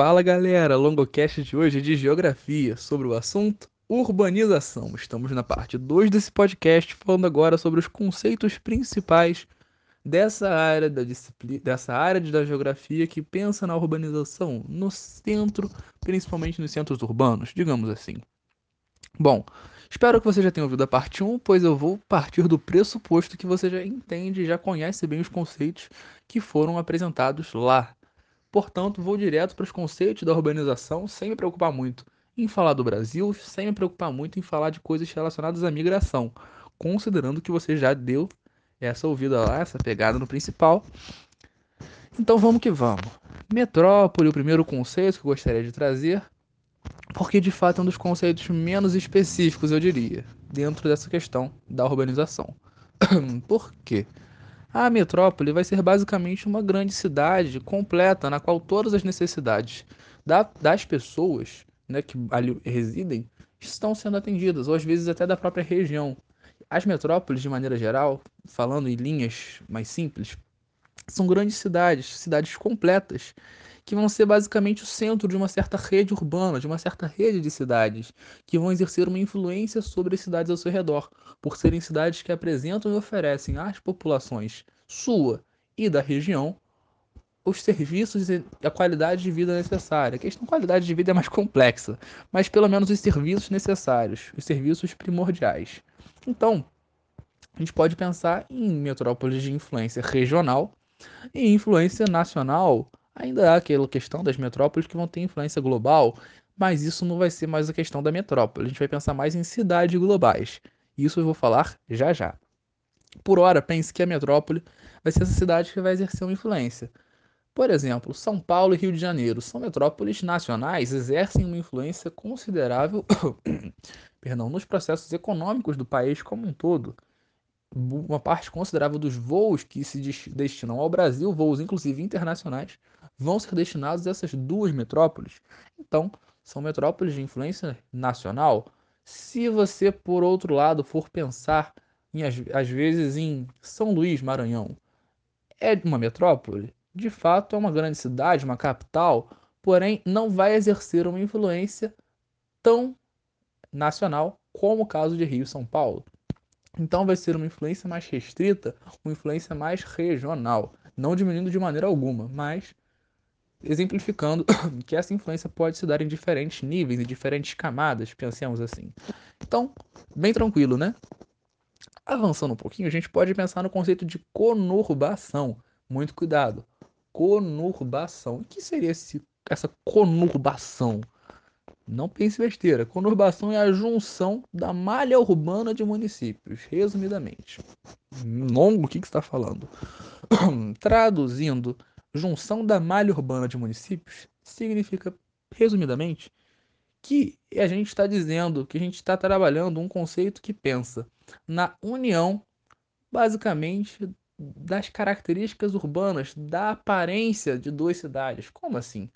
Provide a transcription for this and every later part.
Fala galera, longocast de hoje é de geografia, sobre o assunto urbanização. Estamos na parte 2 desse podcast, falando agora sobre os conceitos principais dessa área da disciplina, dessa área da geografia que pensa na urbanização no centro, principalmente nos centros urbanos, digamos assim. Bom, espero que você já tenha ouvido a parte 1, pois eu vou partir do pressuposto que você já entende já conhece bem os conceitos que foram apresentados lá. Portanto, vou direto para os conceitos da urbanização sem me preocupar muito em falar do Brasil, sem me preocupar muito em falar de coisas relacionadas à migração, considerando que você já deu essa ouvida lá, essa pegada no principal. Então vamos que vamos. Metrópole, o primeiro conceito que eu gostaria de trazer, porque de fato é um dos conceitos menos específicos, eu diria, dentro dessa questão da urbanização. Por quê? A metrópole vai ser basicamente uma grande cidade completa, na qual todas as necessidades da, das pessoas né, que ali residem estão sendo atendidas, ou às vezes até da própria região. As metrópoles, de maneira geral, falando em linhas mais simples, são grandes cidades, cidades completas, que vão ser basicamente o centro de uma certa rede urbana, de uma certa rede de cidades, que vão exercer uma influência sobre as cidades ao seu redor, por serem cidades que apresentam e oferecem às populações sua e da região os serviços e a qualidade de vida necessária. A questão qualidade de vida é mais complexa, mas pelo menos os serviços necessários, os serviços primordiais. Então, a gente pode pensar em metrópoles de influência regional e influência nacional Ainda há aquela questão das metrópoles que vão ter influência global, mas isso não vai ser mais a questão da metrópole. A gente vai pensar mais em cidades globais. Isso eu vou falar já já. Por hora, pense que a metrópole vai ser essa cidade que vai exercer uma influência. Por exemplo, São Paulo e Rio de Janeiro são metrópoles nacionais, exercem uma influência considerável perdão, nos processos econômicos do país como um todo. Uma parte considerável dos voos que se destinam ao Brasil, voos inclusive internacionais, vão ser destinados a essas duas metrópoles. Então, são metrópoles de influência nacional. Se você, por outro lado, for pensar em, às vezes em São Luís, Maranhão, é uma metrópole? De fato, é uma grande cidade, uma capital, porém não vai exercer uma influência tão nacional como o caso de Rio e São Paulo. Então vai ser uma influência mais restrita, uma influência mais regional, não diminuindo de maneira alguma, mas exemplificando que essa influência pode se dar em diferentes níveis, em diferentes camadas, pensemos assim. Então, bem tranquilo, né? Avançando um pouquinho, a gente pode pensar no conceito de conurbação. Muito cuidado. Conurbação. O que seria esse, essa conurbação? Não pense besteira. Conurbação é a junção da malha urbana de municípios, resumidamente. Longo, o que, que está falando? Traduzindo, junção da malha urbana de municípios significa, resumidamente, que a gente está dizendo que a gente está trabalhando um conceito que pensa na união, basicamente, das características urbanas, da aparência de duas cidades. Como assim?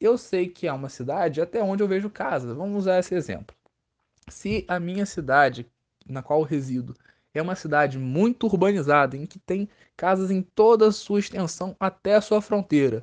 Eu sei que é uma cidade até onde eu vejo casa. Vamos usar esse exemplo. Se a minha cidade, na qual resido, é uma cidade muito urbanizada, em que tem casas em toda a sua extensão até a sua fronteira.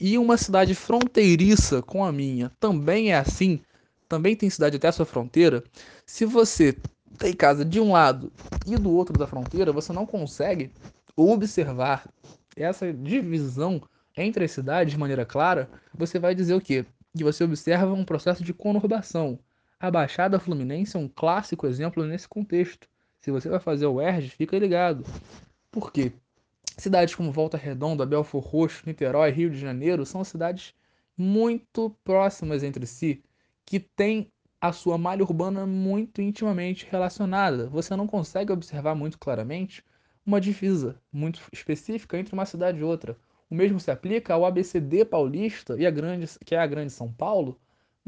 E uma cidade fronteiriça com a minha também é assim, também tem cidade até a sua fronteira. Se você tem casa de um lado e do outro da fronteira, você não consegue observar essa divisão entre as cidades de maneira clara, você vai dizer o quê? Que você observa um processo de conurbação. A Baixada Fluminense é um clássico exemplo nesse contexto. Se você vai fazer o ERG, fica ligado. Por quê? Cidades como Volta Redonda, Belfor Roxo, Niterói, Rio de Janeiro são cidades muito próximas entre si, que têm a sua malha urbana muito intimamente relacionada. Você não consegue observar muito claramente uma divisa muito específica entre uma cidade e outra. O mesmo se aplica ao ABCD paulista e a grande, que é a Grande São Paulo,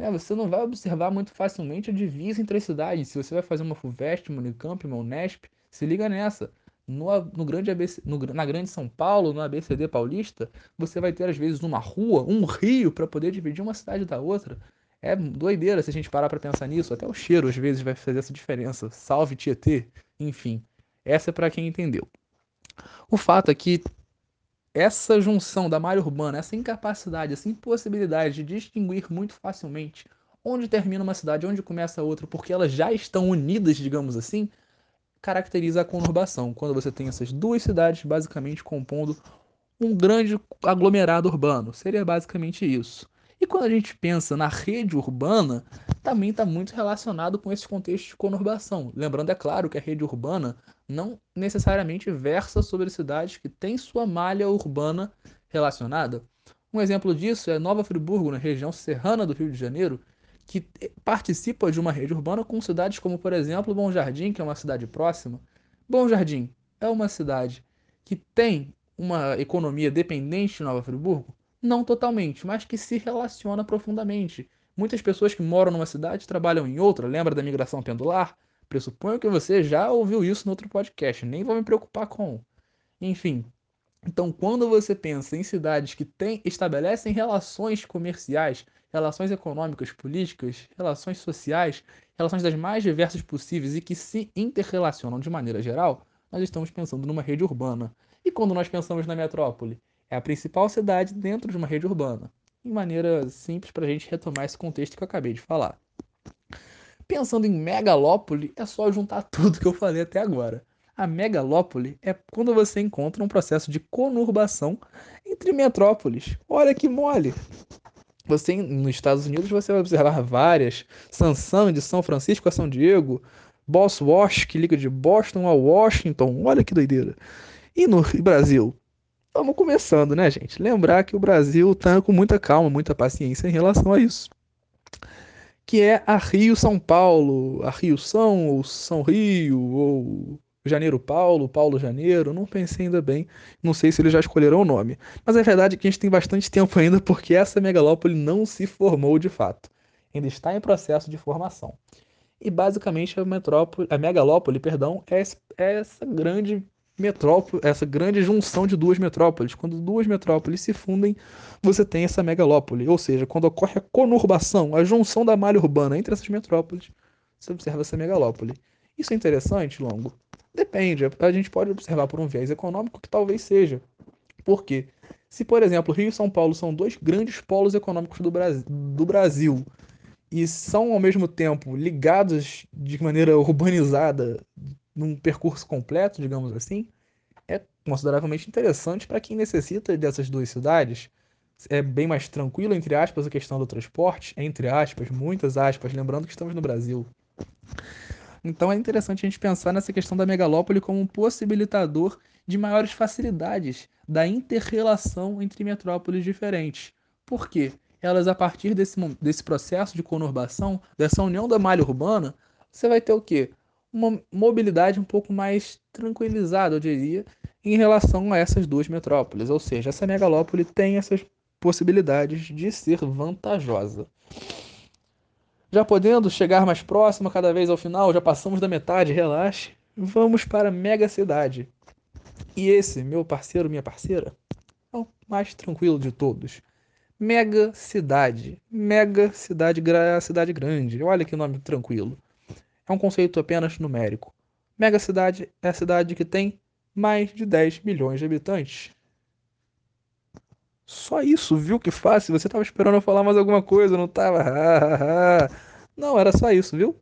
né, você não vai observar muito facilmente a divisa entre as cidades. Se você vai fazer uma FUVEST, uma Unicamp, uma Unesp, se liga nessa. No, no grande ABC, no, na Grande São Paulo, no ABCD paulista, você vai ter às vezes uma rua, um rio para poder dividir uma cidade da outra. É doideira se a gente parar para pensar nisso. Até o cheiro às vezes vai fazer essa diferença. Salve Tietê. Enfim, essa é para quem entendeu. O fato é que essa junção da malha urbana, essa incapacidade, essa impossibilidade de distinguir muito facilmente onde termina uma cidade, onde começa outra, porque elas já estão unidas, digamos assim, caracteriza a conurbação, quando você tem essas duas cidades basicamente compondo um grande aglomerado urbano. Seria basicamente isso. E quando a gente pensa na rede urbana, também está muito relacionado com esse contexto de conurbação. Lembrando, é claro, que a rede urbana não necessariamente versa sobre cidades que têm sua malha urbana relacionada. Um exemplo disso é Nova Friburgo, na região serrana do Rio de Janeiro, que participa de uma rede urbana com cidades como, por exemplo, Bom Jardim, que é uma cidade próxima. Bom Jardim é uma cidade que tem uma economia dependente de Nova Friburgo? Não totalmente, mas que se relaciona profundamente. Muitas pessoas que moram numa cidade trabalham em outra, lembra da migração pendular? Pressuponho que você já ouviu isso no outro podcast, nem vou me preocupar com. Enfim, então quando você pensa em cidades que têm, estabelecem relações comerciais, relações econômicas, políticas, relações sociais, relações das mais diversas possíveis e que se interrelacionam de maneira geral, nós estamos pensando numa rede urbana. E quando nós pensamos na metrópole? É a principal cidade dentro de uma rede urbana. Em maneira simples para a gente retomar esse contexto que eu acabei de falar. Pensando em megalópole, é só juntar tudo que eu falei até agora. A megalópole é quando você encontra um processo de conurbação entre metrópoles. Olha que mole! Você nos Estados Unidos você vai observar várias, Sansan de São Francisco a São Diego, Boss Wash que liga de Boston a Washington. Olha que doideira. E no Brasil? Estamos começando, né, gente? Lembrar que o Brasil está com muita calma, muita paciência em relação a isso. Que é a Rio-São Paulo, a Rio-São, ou São Rio, ou Janeiro-Paulo, Paulo-Janeiro. Não pensei ainda bem, não sei se eles já escolheram o nome. Mas a verdade é que a gente tem bastante tempo ainda porque essa megalópole não se formou de fato. Ainda está em processo de formação. E basicamente a metrópole, a megalópole, perdão, é, é essa grande metrópole, essa grande junção de duas metrópoles. Quando duas metrópoles se fundem, você tem essa megalópole. Ou seja, quando ocorre a conurbação, a junção da malha urbana entre essas metrópoles, você observa essa megalópole. Isso é interessante, Longo? Depende. A gente pode observar por um viés econômico que talvez seja. Por quê? Se, por exemplo, Rio e São Paulo são dois grandes polos econômicos do Brasil, do Brasil e são ao mesmo tempo ligados de maneira urbanizada num percurso completo, digamos assim, é consideravelmente interessante para quem necessita dessas duas cidades. É bem mais tranquilo, entre aspas, a questão do transporte, entre aspas, muitas aspas, lembrando que estamos no Brasil. Então é interessante a gente pensar nessa questão da megalópole como um possibilitador de maiores facilidades da interrelação entre metrópoles diferentes. Por quê? Elas, a partir desse, desse processo de conurbação, dessa união da malha urbana, você vai ter o quê? Uma mobilidade um pouco mais tranquilizada, eu diria, em relação a essas duas metrópoles. Ou seja, essa megalópole tem essas possibilidades de ser vantajosa. Já podendo chegar mais próximo cada vez ao final, já passamos da metade, relaxe. Vamos para a mega cidade. E esse, meu parceiro, minha parceira, é o mais tranquilo de todos. Mega cidade. Mega cidade, cidade grande. Olha que nome tranquilo é um conceito apenas numérico. Megacidade é a cidade que tem mais de 10 milhões de habitantes. Só isso, viu que fácil? Você estava esperando eu falar mais alguma coisa, não estava? não, era só isso, viu?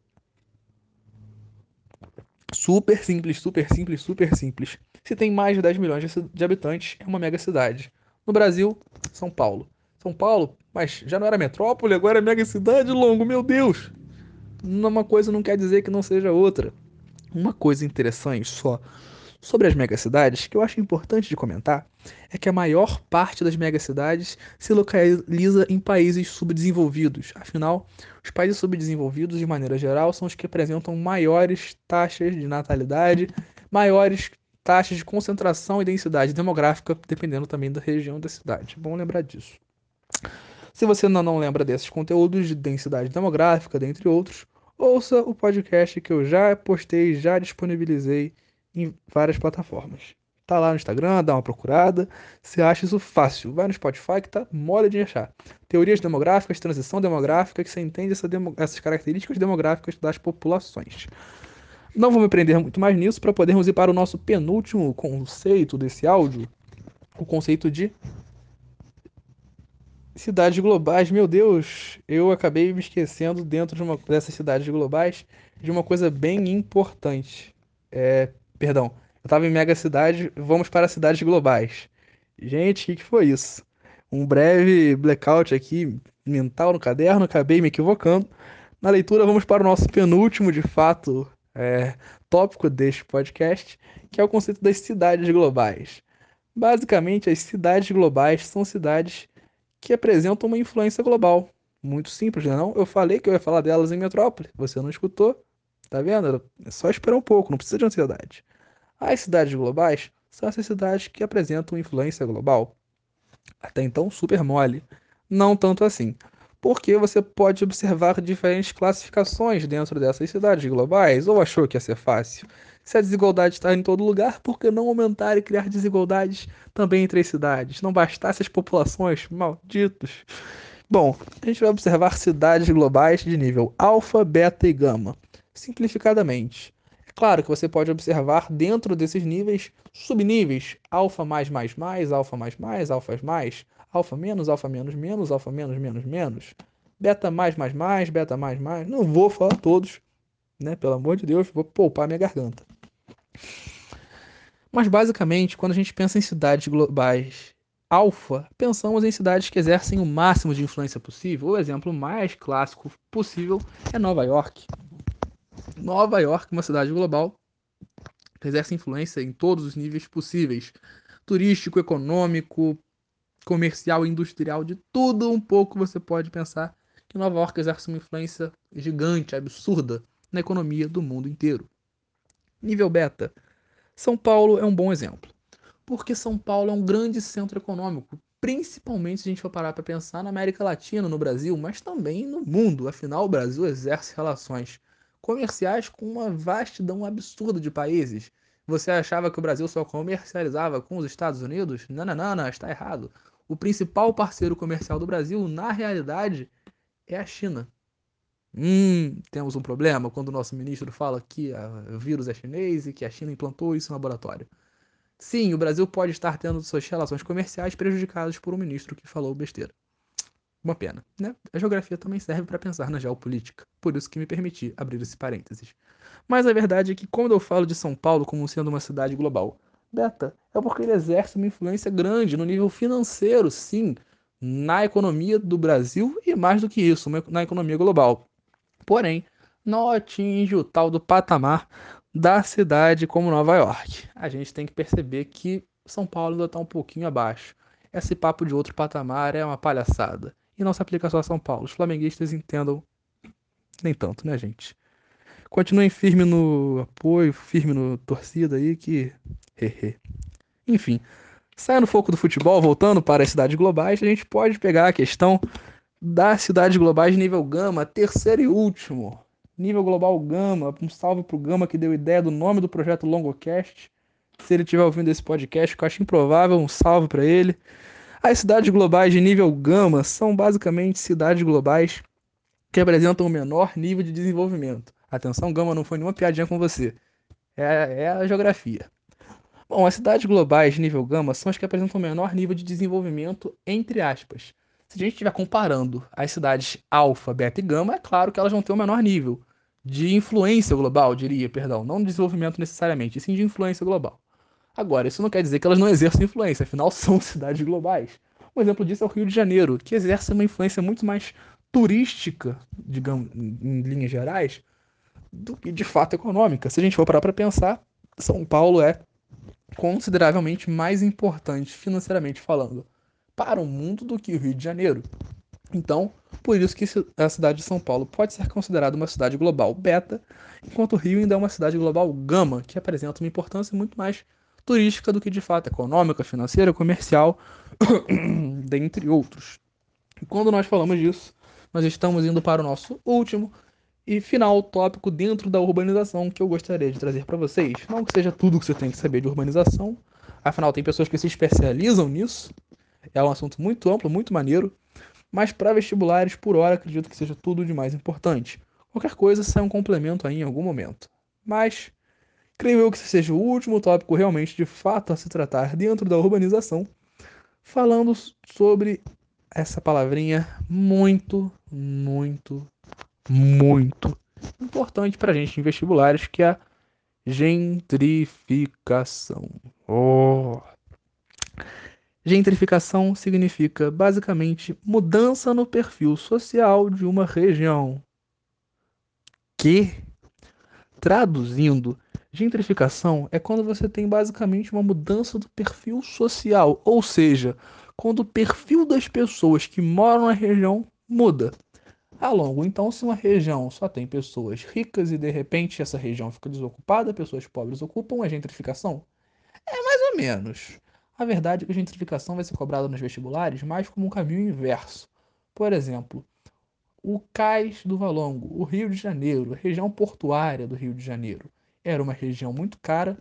Super simples, super simples, super simples. Se tem mais de 10 milhões de habitantes, é uma mega cidade. No Brasil, São Paulo. São Paulo, mas já não era metrópole, agora é mega cidade, longo, meu Deus! Uma coisa não quer dizer que não seja outra. Uma coisa interessante só sobre as megacidades que eu acho importante de comentar é que a maior parte das megacidades se localiza em países subdesenvolvidos. Afinal, os países subdesenvolvidos, de maneira geral, são os que apresentam maiores taxas de natalidade, maiores taxas de concentração e densidade demográfica, dependendo também da região da cidade. Bom lembrar disso. Se você ainda não lembra desses conteúdos de densidade demográfica, dentre outros, ouça o podcast que eu já postei, já disponibilizei em várias plataformas. Tá lá no Instagram, dá uma procurada. Você acha isso fácil. Vai no Spotify que tá mole de achar. Teorias demográficas, transição demográfica, que você entende essa demo, essas características demográficas das populações. Não vou me prender muito mais nisso para podermos ir para o nosso penúltimo conceito desse áudio, o conceito de cidades globais. Meu Deus, eu acabei me esquecendo dentro de uma dessas cidades globais de uma coisa bem importante. É, perdão, eu estava em mega cidade, vamos para cidades globais. Gente, o que, que foi isso? Um breve blackout aqui mental no caderno, acabei me equivocando. Na leitura, vamos para o nosso penúltimo, de fato, é, tópico deste podcast, que é o conceito das cidades globais. Basicamente, as cidades globais são cidades que apresentam uma influência global. Muito simples, não é não? Eu falei que eu ia falar delas em Metrópole, você não escutou? Tá vendo? É só esperar um pouco, não precisa de ansiedade. As cidades globais são essas cidades que apresentam influência global. Até então, super mole. Não tanto assim. Porque você pode observar diferentes classificações dentro dessas cidades globais, ou achou que ia ser fácil? Se a desigualdade está em todo lugar, por que não aumentar e criar desigualdades também entre as cidades? Não bastasse as populações? Malditos! Bom, a gente vai observar cidades globais de nível alfa, beta e gama. Simplificadamente. É claro que você pode observar dentro desses níveis subníveis: alfa mais mais mais, alfa mais mais, alfa mais, alfa menos, alfa menos menos, alfa menos menos menos, beta mais mais mais, beta mais mais. Não vou falar todos, né? Pelo amor de Deus, vou poupar minha garganta. Mas basicamente, quando a gente pensa em cidades globais alfa, pensamos em cidades que exercem o máximo de influência possível. O exemplo mais clássico possível é Nova York. Nova York, uma cidade global exerce influência em todos os níveis possíveis: turístico, econômico, comercial, industrial, de tudo um pouco você pode pensar que Nova York exerce uma influência gigante, absurda na economia do mundo inteiro. Nível beta. São Paulo é um bom exemplo. Porque São Paulo é um grande centro econômico, principalmente se a gente for parar para pensar na América Latina, no Brasil, mas também no mundo. Afinal, o Brasil exerce relações comerciais com uma vastidão absurda de países. Você achava que o Brasil só comercializava com os Estados Unidos? Não, não, não, não, está errado. O principal parceiro comercial do Brasil, na realidade, é a China. Hum, temos um problema quando o nosso ministro fala que o vírus é chinês e que a China implantou isso no laboratório. Sim, o Brasil pode estar tendo suas relações comerciais prejudicadas por um ministro que falou besteira. Uma pena, né? A geografia também serve para pensar na geopolítica, por isso que me permiti abrir esse parênteses. Mas a verdade é que quando eu falo de São Paulo como sendo uma cidade global, beta, é porque ele exerce uma influência grande no nível financeiro, sim, na economia do Brasil e mais do que isso, na economia global porém não atinge o tal do patamar da cidade como Nova York. A gente tem que perceber que São Paulo ainda está um pouquinho abaixo. Esse papo de outro patamar é uma palhaçada. E não se aplica só a São Paulo. Os flamenguistas entendam nem tanto, né, gente? Continuem firme no apoio, firme no torcida aí que. Enfim, saindo do foco do futebol, voltando para as cidades globais, a gente pode pegar a questão das cidades globais nível Gama, terceiro e último. Nível global Gama, um salve pro Gama que deu ideia do nome do projeto Longocast. Se ele estiver ouvindo esse podcast, que eu acho improvável, um salve para ele. As cidades globais de nível Gama são basicamente cidades globais que apresentam o menor nível de desenvolvimento. Atenção, Gama, não foi nenhuma piadinha com você. É, é a geografia. Bom, as cidades globais de nível Gama são as que apresentam o menor nível de desenvolvimento, entre aspas. Se a gente estiver comparando as cidades alfa, beta e gama, é claro que elas vão ter um menor nível de influência global, diria, perdão, não de desenvolvimento necessariamente, e sim de influência global. Agora, isso não quer dizer que elas não exerçam influência, afinal são cidades globais. Um exemplo disso é o Rio de Janeiro, que exerce uma influência muito mais turística, digamos, em linhas gerais, do que de fato econômica. Se a gente for parar para pensar, São Paulo é consideravelmente mais importante financeiramente falando para o mundo do que o Rio de Janeiro. Então, por isso que a cidade de São Paulo pode ser considerada uma cidade global beta, enquanto o Rio ainda é uma cidade global gama, que apresenta uma importância muito mais turística do que de fato econômica, financeira, comercial, dentre outros. E quando nós falamos disso, nós estamos indo para o nosso último e final tópico dentro da urbanização que eu gostaria de trazer para vocês. Não que seja tudo que você tem que saber de urbanização, afinal tem pessoas que se especializam nisso, é um assunto muito amplo, muito maneiro, mas para vestibulares, por hora, acredito que seja tudo de mais importante. Qualquer coisa sai um complemento aí em algum momento. Mas creio eu que esse seja o último tópico realmente de fato a se tratar dentro da urbanização. falando sobre essa palavrinha muito, muito, muito importante para a gente em vestibulares, que é a gentrificação. Oh. Gentrificação significa basicamente mudança no perfil social de uma região. Que, traduzindo, gentrificação é quando você tem basicamente uma mudança do perfil social, ou seja, quando o perfil das pessoas que moram na região muda. A longo, então, se uma região só tem pessoas ricas e de repente essa região fica desocupada, pessoas pobres ocupam, é gentrificação? É mais ou menos. A verdade é que a gentrificação vai ser cobrada nos vestibulares mais como um caminho inverso. Por exemplo, o Cais do Valongo, o Rio de Janeiro, a região portuária do Rio de Janeiro, era uma região muito cara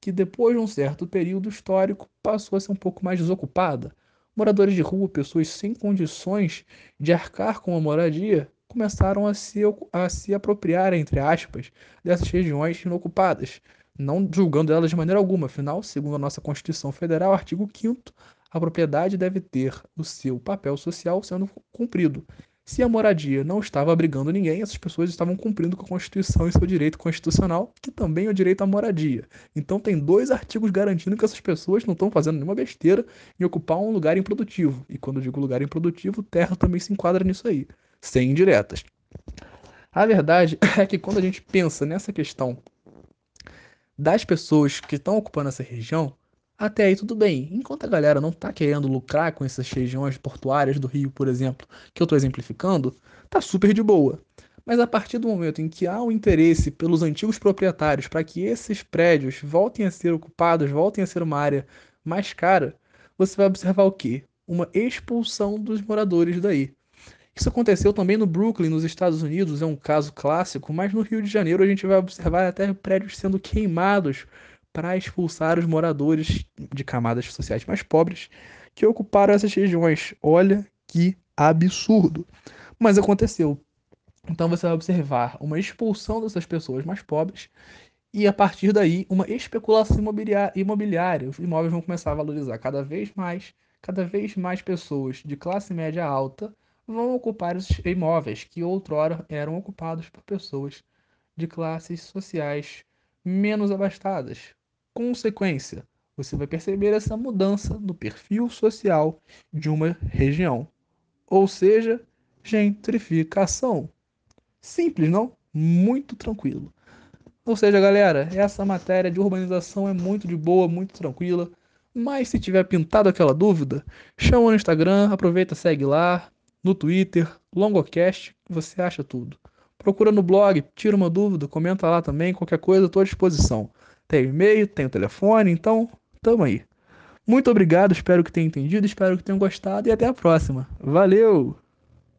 que depois de um certo período histórico passou a ser um pouco mais desocupada Moradores de rua, pessoas sem condições de arcar com a moradia, começaram a se, a se apropriar, entre aspas, dessas regiões inocupadas, não julgando elas de maneira alguma. Afinal, segundo a nossa Constituição Federal, artigo 5 a propriedade deve ter o seu papel social sendo cumprido. Se a moradia não estava abrigando ninguém, essas pessoas estavam cumprindo com a Constituição e seu direito constitucional, que também é o direito à moradia. Então tem dois artigos garantindo que essas pessoas não estão fazendo nenhuma besteira em ocupar um lugar improdutivo. E quando eu digo lugar improdutivo, terra também se enquadra nisso aí, sem indiretas. A verdade é que quando a gente pensa nessa questão das pessoas que estão ocupando essa região, até aí tudo bem. Enquanto a galera não tá querendo lucrar com essas regiões portuárias do Rio, por exemplo, que eu tô exemplificando, tá super de boa. Mas a partir do momento em que há um interesse pelos antigos proprietários para que esses prédios voltem a ser ocupados, voltem a ser uma área mais cara, você vai observar o quê? Uma expulsão dos moradores daí. Isso aconteceu também no Brooklyn, nos Estados Unidos, é um caso clássico, mas no Rio de Janeiro a gente vai observar até prédios sendo queimados para expulsar os moradores de camadas sociais mais pobres que ocuparam essas regiões. Olha que absurdo! Mas aconteceu. Então você vai observar uma expulsão dessas pessoas mais pobres e a partir daí uma especulação imobiliária. Os imóveis vão começar a valorizar cada vez mais, cada vez mais pessoas de classe média alta vão ocupar esses imóveis que outrora eram ocupados por pessoas de classes sociais menos abastadas, consequência, você vai perceber essa mudança no perfil social de uma região. Ou seja, gentrificação. Simples, não? Muito tranquilo. Ou seja, galera, essa matéria de urbanização é muito de boa, muito tranquila. Mas se tiver pintado aquela dúvida, chama no Instagram, aproveita, segue lá, no Twitter, Longocast, você acha tudo. Procura no blog, tira uma dúvida, comenta lá também, qualquer coisa, estou à disposição. Tem e-mail, tem o telefone, então tamo aí. Muito obrigado, espero que tenham entendido, espero que tenham gostado e até a próxima. Valeu!